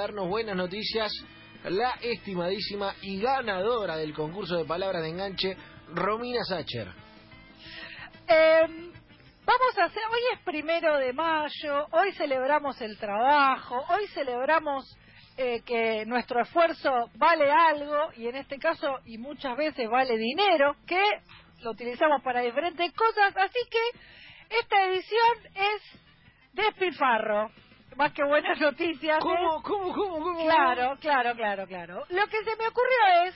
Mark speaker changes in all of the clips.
Speaker 1: darnos buenas noticias la estimadísima y ganadora del concurso de palabras de enganche, Romina Sacher.
Speaker 2: Eh, vamos a hacer, hoy es primero de mayo, hoy celebramos el trabajo, hoy celebramos eh, que nuestro esfuerzo vale algo y en este caso y muchas veces vale dinero, que lo utilizamos para diferentes cosas, así que esta edición es despilfarro más que buenas noticias.
Speaker 1: ¿Cómo, cómo, cómo, cómo?
Speaker 2: Claro, claro, claro, claro. Lo que se me ocurrió es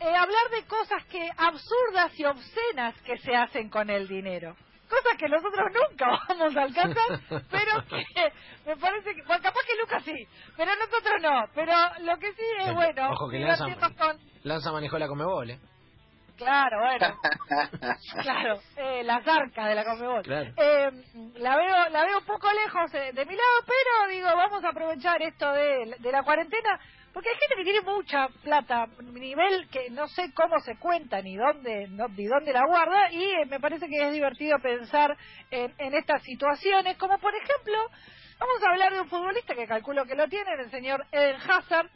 Speaker 2: eh, hablar de cosas que absurdas y obscenas que se hacen con el dinero. Cosas que nosotros nunca vamos a alcanzar, pero que me parece que, bueno, capaz que Lucas sí, pero nosotros no. Pero lo que sí es bueno,
Speaker 1: Ojo que Lanza,
Speaker 2: con,
Speaker 1: Lanza manejó la Comebol, ¿eh?
Speaker 2: Claro, bueno. claro, eh, las arcas de la Conmebol.
Speaker 1: Claro.
Speaker 2: Eh, la veo la veo un poco lejos eh, de mi lado, pero digo, vamos a aprovechar esto de, de la cuarentena, porque hay gente que tiene mucha plata, nivel que no sé cómo se cuenta ni dónde no, ni dónde la guarda, y eh, me parece que es divertido pensar en, en estas situaciones, como por ejemplo, vamos a hablar de un futbolista que calculo que lo tiene, el señor Eden Hazard,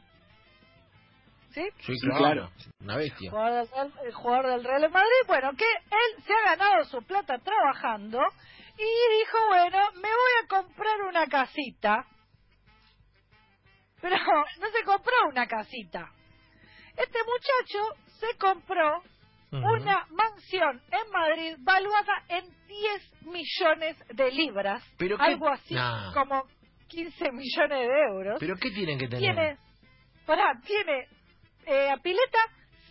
Speaker 2: ¿sí?
Speaker 1: Sí,
Speaker 3: Sí,
Speaker 1: claro.
Speaker 3: claro.
Speaker 1: Una bestia.
Speaker 2: jugador del, Real- el jugador del Real Madrid, bueno, que él se ha ganado su plata trabajando y dijo, bueno, me voy a comprar una casita. Pero no se compró una casita. Este muchacho se compró una mansión en Madrid valuada en 10 millones de libras,
Speaker 1: ¿Pero qué?
Speaker 2: algo así
Speaker 1: Nah.
Speaker 2: como 15 millones de euros
Speaker 1: ¿Pero qué tienen que tener?
Speaker 2: tiene, pará, tiene eh, pileta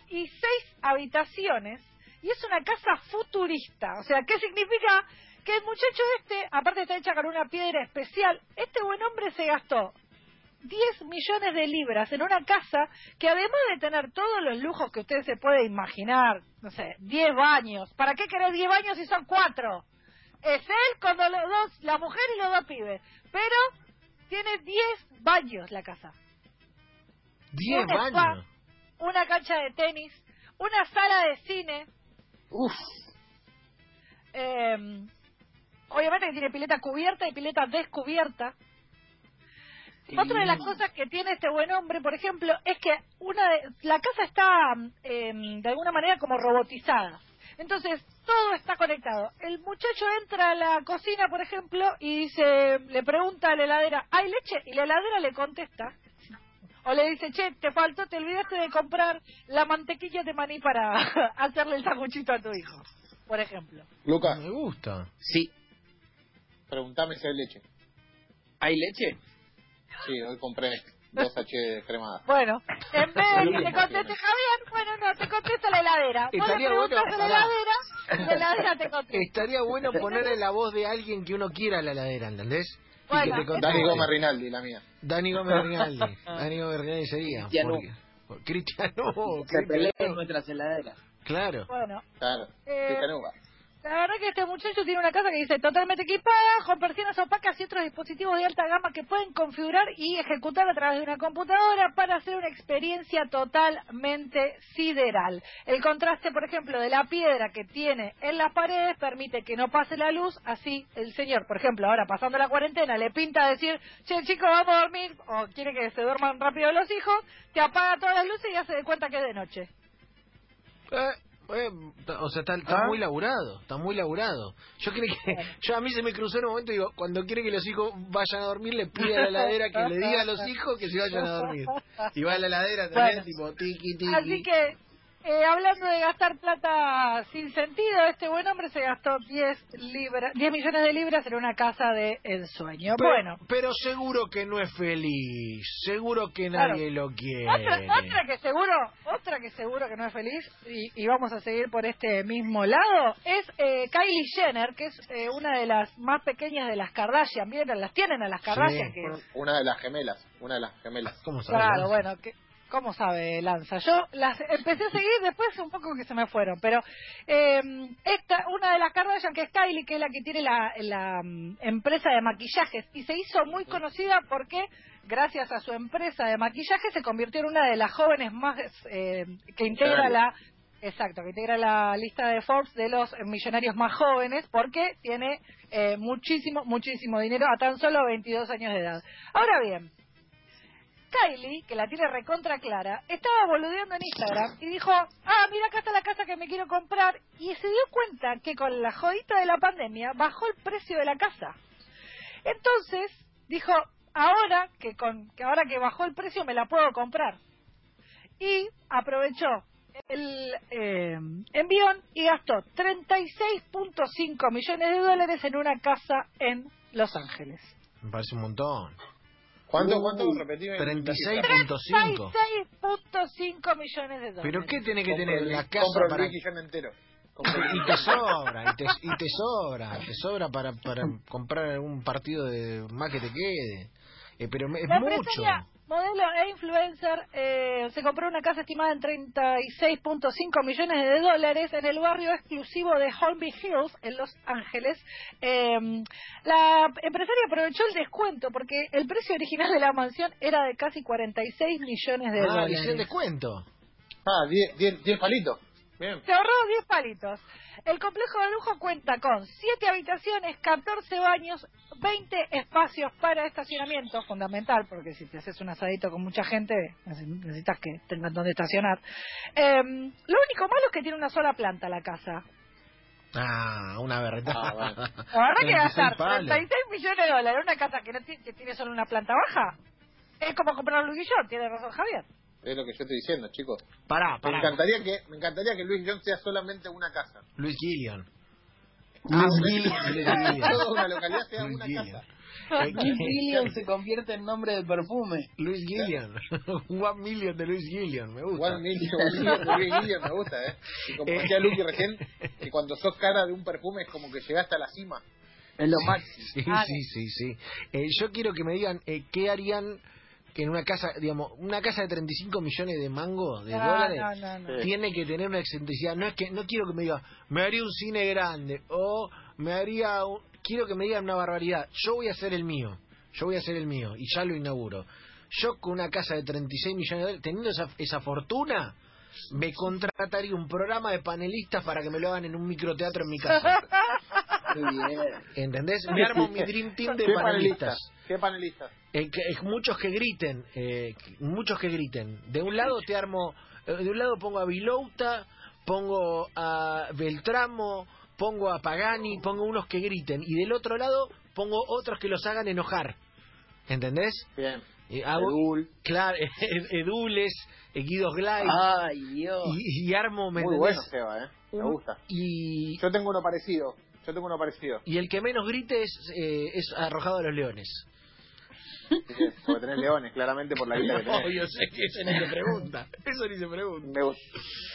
Speaker 2: y seis habitaciones y es una casa futurista. O sea, ¿qué significa? Que el muchacho este, aparte está hecha con una piedra especial, este buen hombre se gastó 10 millones de libras en una casa que además de tener todos los lujos que usted se puede imaginar, no sé, 10 baños, ¿para qué querés 10 baños si son cuatro? Es él con los dos, la mujer y los dos pibes, pero tiene 10 baños la casa
Speaker 1: ¿Diez
Speaker 2: un spa,
Speaker 1: baños?
Speaker 2: Una cancha de tenis, una sala de cine.
Speaker 3: Uf.
Speaker 2: eh, obviamente que tiene pileta cubierta y pileta descubierta.
Speaker 3: Sí.
Speaker 2: Otra de las cosas que tiene este buen hombre, por ejemplo, es que una de- la casa está eh, de alguna manera como robotizada. Entonces, todo está conectado. El muchacho entra a la cocina, por ejemplo, y dice, le pregunta a la heladera, ¿hay leche? Y la heladera le contesta. O le dice, che, te faltó, te olvidaste de comprar la mantequilla de maní para hacerle el sanguchito a tu hijo, por ejemplo.
Speaker 3: Lucas,
Speaker 1: Me gusta.
Speaker 3: sí.
Speaker 4: Preguntame si hay leche.
Speaker 3: ¿Hay leche?
Speaker 4: Sí, hoy compré dos H cremadas.
Speaker 2: Bueno, en vez de que te conteste Javier, bueno, no, te contesta la heladera. Vos le
Speaker 1: Estaría
Speaker 2: preguntas
Speaker 1: bueno,
Speaker 2: a la heladera, la heladera te contesta.
Speaker 1: Estaría bueno ponerle la voz de alguien que uno quiera a la ladera, ¿entendés?
Speaker 2: Bueno,
Speaker 1: te.
Speaker 4: Dani Gómez Rinaldi, la mía.
Speaker 1: Dani Gómez Rinaldi. Dani Gómez Rinaldi sería.
Speaker 3: Cristiano.
Speaker 1: Cristiano.
Speaker 3: Se pelean
Speaker 1: Cristiano.
Speaker 3: nuestras heladeras.
Speaker 1: Claro.
Speaker 2: Bueno,
Speaker 4: Claro.
Speaker 2: Eh,
Speaker 4: Cristian Uva.
Speaker 2: La verdad que este muchacho tiene una casa que dice totalmente equipada, con persianas opacas y otros dispositivos de alta gama que pueden configurar y ejecutar a través de una computadora para hacer una experiencia totalmente sideral. El contraste, por ejemplo, de la piedra que tiene en las paredes permite que no pase la luz, así el señor, por ejemplo, ahora pasando la cuarentena, le pinta decir, che chicos, vamos a dormir, o quiere que se duerman rápido los hijos, te apaga todas las luces y ya se cuenta que es de noche.
Speaker 1: Eh, eh, o sea, está, está
Speaker 3: ¿Ah?
Speaker 1: muy laburado, está muy laburado. Yo creo que, yo a mí se me cruzó en un momento y digo, cuando quiere que los hijos vayan a dormir, le pide a la heladera que le diga a los hijos que se vayan a dormir. Y va a la heladera también,
Speaker 2: Bueno.
Speaker 1: tipo, tiki, tiki.
Speaker 2: Así que, eh, hablando de gastar plata sin sentido, este buen hombre se gastó 10, libras, 10 millones de libras en una casa de ensueño.
Speaker 1: Pero,
Speaker 2: bueno,
Speaker 1: pero seguro que no es feliz, seguro que
Speaker 2: Claro.
Speaker 1: nadie lo quiere.
Speaker 2: otra, otra que seguro, otra que seguro que no es feliz, y, y vamos a seguir por este mismo lado, es eh, Kylie Jenner, que es eh, una de las más pequeñas de las Kardashian. ¿Vieron? Las tienen a las Kardashian.
Speaker 1: Sí.
Speaker 2: que
Speaker 4: Una de las gemelas. Una de las gemelas.
Speaker 1: ¿Cómo sabes?
Speaker 2: Claro, bueno, que, ¿cómo sabe Lanza? Yo las empecé a seguir después un poco que se me fueron, pero eh, esta, una de las Kardashian que es Kylie, que es la que tiene la, la mm, empresa de maquillajes y se hizo muy conocida porque gracias a su empresa de maquillaje se convirtió en una de las jóvenes más eh, que integra la Exacto, que integra la lista de Forbes de los millonarios más jóvenes porque tiene eh, muchísimo, muchísimo dinero a tan solo 22 años de edad. Ahora bien, Miley, que la tiene recontra clara, estaba boludeando en Instagram y dijo, ah, mira acá está la casa que me quiero comprar, y se dio cuenta que con la jodita de la pandemia bajó el precio de la casa. Entonces, dijo, ahora que con que ahora que bajó el precio me la puedo comprar. Y aprovechó el eh, envión y gastó 36.5 millones de dólares en una casa en Los Ángeles.
Speaker 1: Me parece un montón.
Speaker 4: ¿Cuánto, cuánto? Repetime.
Speaker 1: 36.5.
Speaker 2: 36.5 millones de dólares.
Speaker 1: ¿Pero qué tiene que
Speaker 4: Compro
Speaker 1: tener
Speaker 4: el-
Speaker 1: la casa
Speaker 4: compro el
Speaker 1: para...
Speaker 4: John entero. El
Speaker 1: Y te sobra, y te, y te sobra, te sobra para, para comprar algún partido de más que te quede. Eh, pero me- es
Speaker 2: La
Speaker 1: mucho.
Speaker 2: Modelo e influencer eh, se compró una casa estimada en 36.5 millones de dólares en el barrio exclusivo de Holmby Hills, en Los Ángeles. Eh, la empresaria aprovechó el descuento porque el precio original de la mansión era de casi 46 millones de
Speaker 1: Ah,
Speaker 2: dólares.
Speaker 1: hice el descuento.
Speaker 4: Ah, 10 10 10 palitos. Bien.
Speaker 2: Se ahorró 10 palitos. El complejo de lujo cuenta con 7 habitaciones, 14 baños, 20 espacios para estacionamiento, fundamental, porque si te haces un asadito con mucha gente, necesitas que tengan donde estacionar. Eh, lo único malo es que tiene una sola planta la casa.
Speaker 1: Ah, una verdad.
Speaker 4: Ah, bueno.
Speaker 2: La verdad que
Speaker 1: 36
Speaker 2: gastar
Speaker 1: palos.
Speaker 2: 36 millones de dólares en una casa que, no tiene, que tiene solo una planta baja, es como comprar un Luis Guillón, tiene razón Javier.
Speaker 4: Es lo que yo estoy diciendo, chicos.
Speaker 1: Pará,
Speaker 4: Me
Speaker 1: pará.
Speaker 4: encantaría que me encantaría que Luis John sea solamente una casa.
Speaker 1: Luis Gillian.
Speaker 3: Luis
Speaker 1: Luis
Speaker 3: Gillian.
Speaker 1: Gillian.
Speaker 4: Toda una localidad sea
Speaker 1: Luis
Speaker 4: una
Speaker 1: Gillian.
Speaker 4: casa.
Speaker 1: Eh,
Speaker 3: Luis Gillian se convierte en nombre de perfume.
Speaker 1: Luis Gillian. One million de Luis Gillian, me gusta.
Speaker 4: Igual Million, Million de Luis Gillian me gusta, ¿eh? Y como
Speaker 1: Eh.
Speaker 4: decía Lucky recién, que cuando sos cara de un perfume es como que llegaste a la cima.
Speaker 3: Es lo máximo.
Speaker 1: Sí, sí, sí, sí. Eh, yo quiero que me digan eh, qué harían que en una casa, digamos, una casa de 35 millones de mango, de
Speaker 2: No,
Speaker 1: dólares,
Speaker 2: no, no, no.
Speaker 4: Sí.
Speaker 1: tiene que tener una excentricidad. No es que no quiero que me diga, me haría un cine grande o me haría un... quiero que me digan una barbaridad. Yo voy a hacer el mío. Yo voy a hacer el mío y ya lo inauguro. Yo con una casa de 36 millones de dólares, teniendo esa, esa fortuna, me contrataría un programa de panelistas para que me lo hagan en un microteatro en mi casa. ¿Entendés? Me armo mi dream team de
Speaker 4: ¿Qué panelistas. ¿Qué panelistas?
Speaker 1: Eh, que- eh, muchos que griten, eh, muchos que griten. De un lado te armo, eh, de un lado pongo a Vilouta, pongo a Beltramo, pongo a Pagani, pongo unos que griten. Y del otro lado pongo otros que los hagan enojar. ¿Entendés?
Speaker 4: Bien.
Speaker 1: Hago-
Speaker 4: Edul.
Speaker 1: Claro, Edules, eh, Guido Glay,
Speaker 3: Ay, Dios.
Speaker 1: y, y armo, ¿me
Speaker 4: Muy
Speaker 1: entendés?
Speaker 4: bueno, Seba, ¿eh? Me gusta.
Speaker 1: Y,
Speaker 4: Yo tengo uno parecido. Yo tengo uno parecido.
Speaker 1: y el que menos grite es, eh, es arrojado a los leones.
Speaker 4: Porque tenés leones, claramente, por la guita que
Speaker 1: No,
Speaker 4: tenés.
Speaker 1: yo sé que eso ni se pregunta. Eso ni se pregunta.
Speaker 4: Me gusta.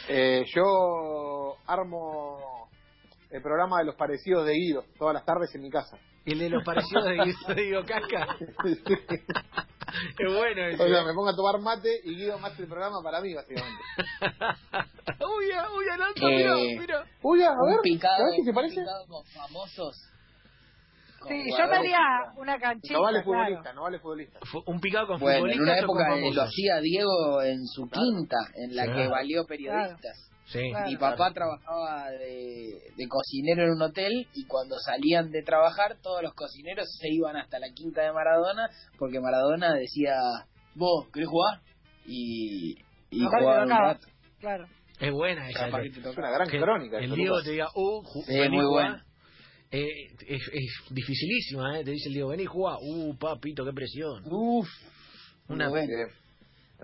Speaker 4: Eh, yo armo el programa de los parecidos de Guido todas las tardes en mi casa.
Speaker 1: El de los parecidos de Guido, de Guido Casca. Es bueno ese.
Speaker 4: O sea, me pongo a tomar mate y Guido mate el programa para mí, básicamente.
Speaker 1: uy, uy, Alonso,
Speaker 3: Eh,
Speaker 1: mira, mira.
Speaker 4: Uy, a
Speaker 3: Un
Speaker 4: ver,
Speaker 3: picado,
Speaker 4: ¿sabés qué se
Speaker 3: un
Speaker 4: parece?
Speaker 3: picado con famosos.
Speaker 2: Sí, yo me haría una canchita.
Speaker 4: No vale
Speaker 2: claro.
Speaker 4: futbolista, no vale futbolista.
Speaker 1: Fu- Un picado con
Speaker 3: Bueno, en
Speaker 1: futbolistas
Speaker 3: una época lo hacía Diego en su
Speaker 4: Claro.
Speaker 3: quinta, en la
Speaker 1: Sí.
Speaker 3: que valió periodistas.
Speaker 1: Sí.
Speaker 2: Claro.
Speaker 3: Mi papá trabajaba de, de cocinero en un hotel y cuando salían de trabajar todos los cocineros se iban hasta la quinta de Maradona porque Maradona decía, vos, ¿querés jugar? Y, y jugaban un rato.
Speaker 2: Claro.
Speaker 1: Es buena esa.
Speaker 3: Capaz que te
Speaker 4: Es
Speaker 3: tocaba.
Speaker 4: una gran
Speaker 1: que
Speaker 4: crónica.
Speaker 1: El Diego te diga, uh,
Speaker 3: Sí,
Speaker 1: vení
Speaker 3: muy bueno.
Speaker 1: Eh, es, es dificilísima, ¿eh? Te dice el Diego, vení jugá. Uh, papito, qué presión.
Speaker 3: Uf,
Speaker 1: Una,
Speaker 3: muy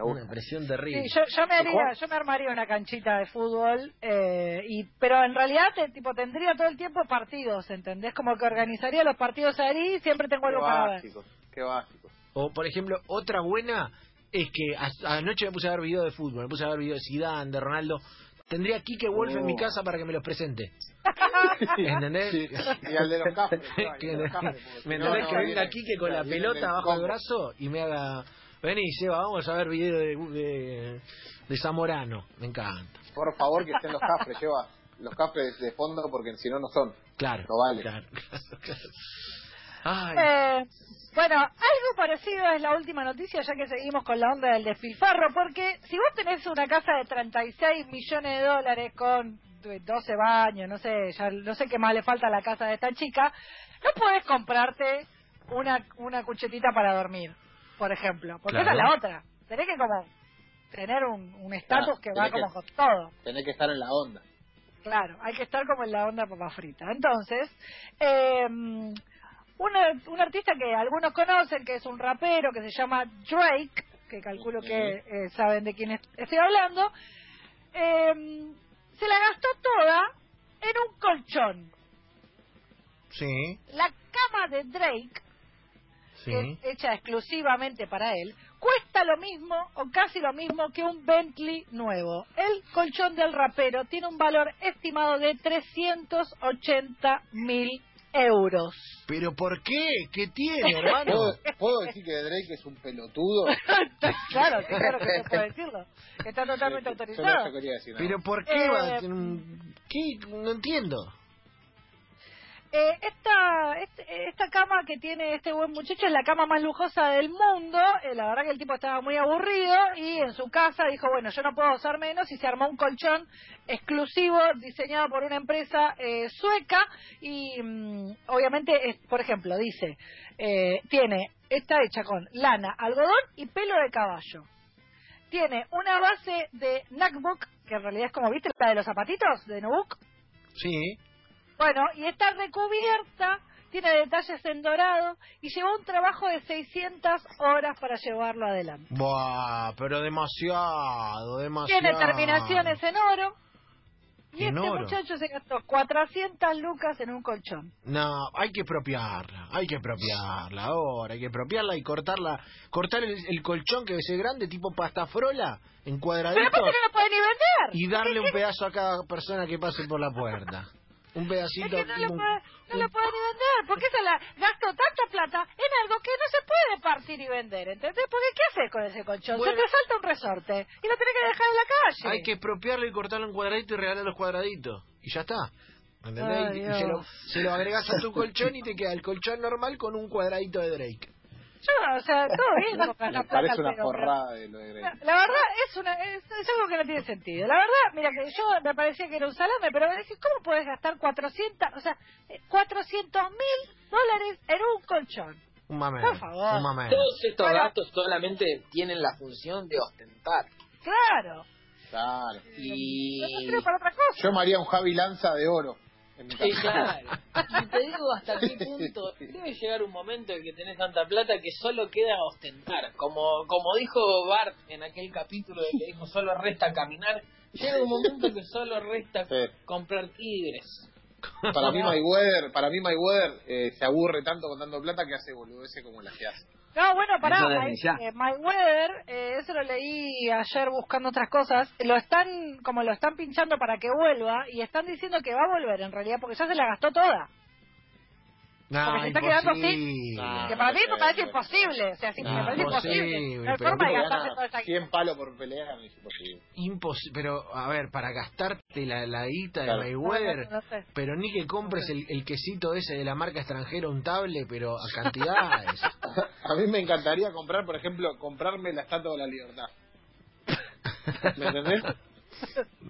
Speaker 1: una presión terrible.
Speaker 2: Sí, yo, yo me haría, yo me armaría una canchita de fútbol, eh, y pero en realidad te- tipo tendría todo el tiempo partidos, ¿entendés? Como que organizaría los partidos ahí y siempre tengo
Speaker 4: Qué
Speaker 2: algo para ver.
Speaker 4: qué básicos.
Speaker 1: O, por ejemplo, otra buena es que a- anoche me puse a ver videos de fútbol, me puse a ver videos de Zidane, de Ronaldo. Tendría a Quique Wolf en
Speaker 4: Oh.
Speaker 1: mi casa para que me los presente. ¿Entendés?
Speaker 4: Sí, Y al de los cafres.
Speaker 1: ¿Me entendés
Speaker 4: no
Speaker 1: que venga
Speaker 4: viene-
Speaker 1: Quique con la pelota
Speaker 4: del
Speaker 1: bajo el brazo y me haga... Vení, Seba, vamos a ver videos de, de, de Zamorano. Me encanta.
Speaker 4: Por favor, que estén los cafres, lleva los cafres de fondo porque si no, no son.
Speaker 1: Claro.
Speaker 4: No vale.
Speaker 1: Claro, claro, claro. Ay,
Speaker 2: Eh, bueno, algo parecido es la última noticia, ya que seguimos con la onda del despilfarro, porque si vos tenés una casa de 36 millones de dólares con 12 baños, no sé, ya no sé qué más le falta a la casa de esta chica, no podés comprarte una, una cuchetita para dormir, por ejemplo, porque
Speaker 1: Claro.
Speaker 2: esa es la otra. tenés que como tener un un estatus
Speaker 4: Claro,
Speaker 2: que va
Speaker 4: que-
Speaker 2: como con todo.
Speaker 4: Tenés que estar en la onda.
Speaker 2: Claro, hay que estar como en la onda papa frita. Entonces, eh, un, un artista que algunos conocen, que es un rapero, que se llama Drake, que calculo que eh, saben de quién es- estoy hablando, eh, se la gastó toda en un colchón.
Speaker 1: Sí,
Speaker 2: La cama de Drake,
Speaker 1: sí.
Speaker 2: que es hecha exclusivamente para él, cuesta lo mismo o casi lo mismo que un Bentley nuevo. El colchón del rapero tiene un valor estimado de 380 mil euros.
Speaker 1: ¿Pero por qué? ¿Qué tiene, hermano?
Speaker 4: ¿Puedo, puedo decir que Drake es un pelotudo?
Speaker 2: claro, claro que se puede decirlo. Está totalmente
Speaker 4: Yo no-
Speaker 2: autorizado.
Speaker 4: yo decir.
Speaker 1: ¿Pero por qué
Speaker 2: Eh,
Speaker 1: va a tener un... ¿Qué? No entiendo.
Speaker 2: Eh, esta, esta cama que tiene este buen muchacho es la cama más lujosa del mundo. Eh, la verdad que el tipo estaba muy aburrido y en su casa dijo, bueno, yo no puedo usar menos y se armó un colchón exclusivo diseñado por una empresa eh, sueca y mm, obviamente, es, por ejemplo, dice, eh, tiene, está hecha con lana, algodón y pelo de caballo. Tiene una base de Nagbook, que en realidad es como, ¿viste? La de los zapatitos de Nubuck.
Speaker 1: Sí.
Speaker 2: Bueno, y está recubierta, tiene detalles en dorado y llevó un trabajo de 600 horas para llevarlo adelante.
Speaker 1: Buah, pero demasiado, demasiado.
Speaker 2: Tiene terminaciones en oro y
Speaker 1: ¿En
Speaker 2: este
Speaker 1: oro?
Speaker 2: muchacho se gastó 400 lucas en un colchón.
Speaker 1: No, hay que expropiarla, hay que expropiarla ahora, hay que expropiarla y cortarla, cortar el, el colchón que ser grande, tipo pastafrola, en
Speaker 2: Pero
Speaker 1: cuadraditos,
Speaker 2: aparte no lo puede ni vender.
Speaker 1: y darle un pedazo a cada persona que pase por la puerta. Un
Speaker 2: Es
Speaker 1: pedacito.
Speaker 2: que no lo
Speaker 1: un-
Speaker 2: puede, no
Speaker 1: un-
Speaker 2: lo puede ni vender, porque se la gastó tanta plata en algo que no se puede partir y vender, ¿entendés? Porque ¿qué haces con ese colchón?
Speaker 1: Bueno.
Speaker 2: Se te salta un resorte y lo tenés que dejar en la calle.
Speaker 1: Hay que expropiarlo y cortarlo en cuadradito y regalar los cuadraditos. Y ya está. ¿Entendés?
Speaker 2: Ay,
Speaker 1: y y se lo, se lo agregas a tu colchón y te queda el colchón normal con un cuadradito de Drake.
Speaker 2: Yo, o sea, todo bien con gastar
Speaker 4: Me
Speaker 2: plata,
Speaker 4: parece una
Speaker 2: pero-
Speaker 4: porrada de lo de
Speaker 2: La, verdad es una es, es algo que no tiene sentido. La verdad, mira que yo me parecía que era un salame, pero me dije, ¿cómo puedes gastar 400, o sea, eh, 400 mil dólares en un colchón?
Speaker 1: Un mamé.
Speaker 2: Por favor.
Speaker 1: Un.
Speaker 3: Todos estos
Speaker 2: Bueno.
Speaker 3: gastos solamente tienen la función de ostentar.
Speaker 2: Claro.
Speaker 4: Claro.
Speaker 3: Y...
Speaker 2: No sirve para otra cosa.
Speaker 4: Yo me haría un Javi Lanza de oro. En mi
Speaker 3: Sí,
Speaker 4: casa.
Speaker 3: claro. Y te digo hasta qué punto debe llegar un momento en que tenés tanta plata que solo queda ostentar. Como, como dijo Bart en aquel capítulo de que dijo solo resta caminar, llega un momento que solo resta
Speaker 4: Sí.
Speaker 3: comprar tigres.
Speaker 4: Para mí Mayweather, para mí Mayweather eh, se aburre tanto con dando plata que hace boludeces como las que hace.
Speaker 2: No, bueno, pará, eh, Mayweather, eh, eso lo leí ayer buscando otras cosas, lo están, como lo están pinchando para que vuelva, y están diciendo que va a volver en realidad, porque ya se la gastó toda.
Speaker 1: No,
Speaker 2: Porque se está quedando sin-
Speaker 1: imposible.
Speaker 4: Ah,
Speaker 2: que para mí me parece imposible, o sea, sí,
Speaker 1: No,
Speaker 2: me parece
Speaker 1: imposible,
Speaker 2: imposible. No hay
Speaker 1: pero
Speaker 2: forma de gastarse toda esa
Speaker 4: 100 palos por pelea, me es imposible.
Speaker 1: Imposible. Pero, a ver, para gastarte la, la guita de
Speaker 4: Claro.
Speaker 1: Mayweather,
Speaker 2: No, no, no sé.
Speaker 1: pero ni que compres el, el quesito ese de la marca extranjera untable, pero a cantidades.
Speaker 4: A mí me encantaría comprar, por ejemplo, comprarme la Estatua de la Libertad. ¿Me entendés?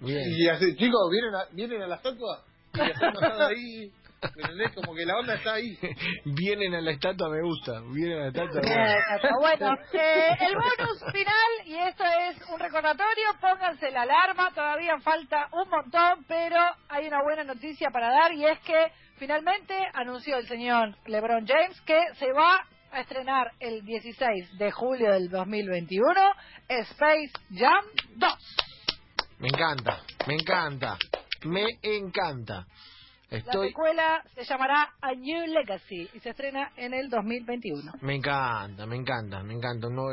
Speaker 1: Bien.
Speaker 4: Y así, chicos, vienen a, vienen a la estatua y todo ahí. ¿Me entendés? Como que la onda está ahí.
Speaker 1: Vienen a la estatua, me gusta. Vienen a la estatua.
Speaker 2: Eh. Bueno, eh, el bonus final, y esto es un recordatorio, pónganse la alarma, todavía falta un montón, pero hay una buena noticia para dar y es que finalmente anunció el señor LeBron James que se va a estrenar el 16 de julio del 2021 Space Jam 2.
Speaker 1: Me encanta, me encanta, me encanta.
Speaker 2: La secuela se llamará A New Legacy y se estrena en el 2021.
Speaker 1: me encanta, me encanta, me encanta. Un nuevo